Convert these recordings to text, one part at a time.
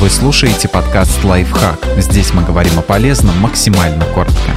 Вы слушаете подкаст «Лайфхак». Здесь мы говорим о полезном максимально коротко.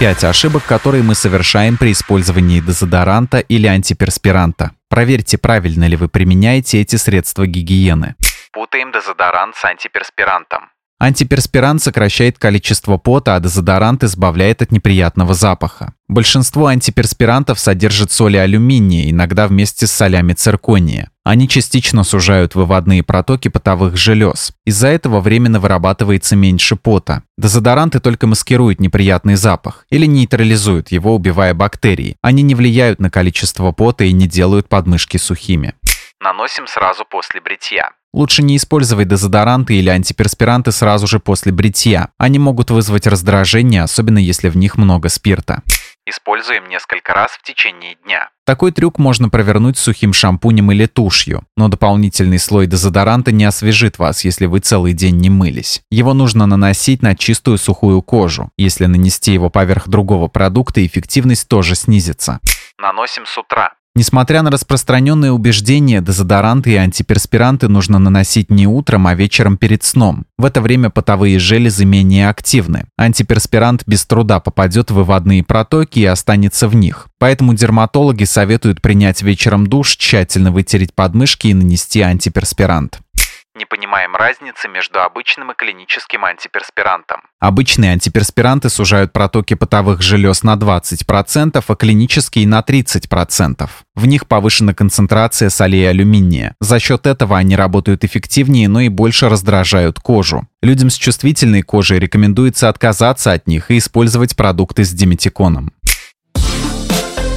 Пять ошибок, которые мы совершаем при использовании дезодоранта или антиперспиранта. Проверьте, правильно ли вы применяете эти средства гигиены. Путаем дезодорант с антиперспирантом. Антиперспирант сокращает количество пота, а дезодорант избавляет от неприятного запаха. Большинство антиперспирантов содержат соли алюминия, иногда вместе с солями циркония. Они частично сужают выводные протоки потовых желез. Из-за этого временно вырабатывается меньше пота. Дезодоранты только маскируют неприятный запах или нейтрализуют его, убивая бактерии. Они не влияют на количество пота и не делают подмышки сухими. Наносим сразу после бритья. Лучше не использовать дезодоранты или антиперспиранты сразу же после бритья. Они могут вызвать раздражение, особенно если в них много спирта. Используем несколько раз в течение дня. Такой трюк можно провернуть сухим шампунем или тушью, но дополнительный слой дезодоранта не освежит вас, если вы целый день не мылись. Его нужно наносить на чистую сухую кожу. Если нанести его поверх другого продукта, эффективность тоже снизится. Наносим с утра. Несмотря на распространенные убеждения, дезодоранты и антиперспиранты нужно наносить не утром, а вечером перед сном. В это время потовые железы менее активны. Антиперспирант без труда попадет в выводные протоки и останется в них. Поэтому дерматологи советуют принять вечером душ, тщательно вытереть подмышки и нанести антиперспирант не понимаем разницы между обычным и клиническим антиперспирантом. Обычные антиперспиранты сужают протоки потовых желез на 20%, а клинические на 30%. В них повышена концентрация солей алюминия. За счет этого они работают эффективнее, но и больше раздражают кожу. Людям с чувствительной кожей рекомендуется отказаться от них и использовать продукты с диметиконом.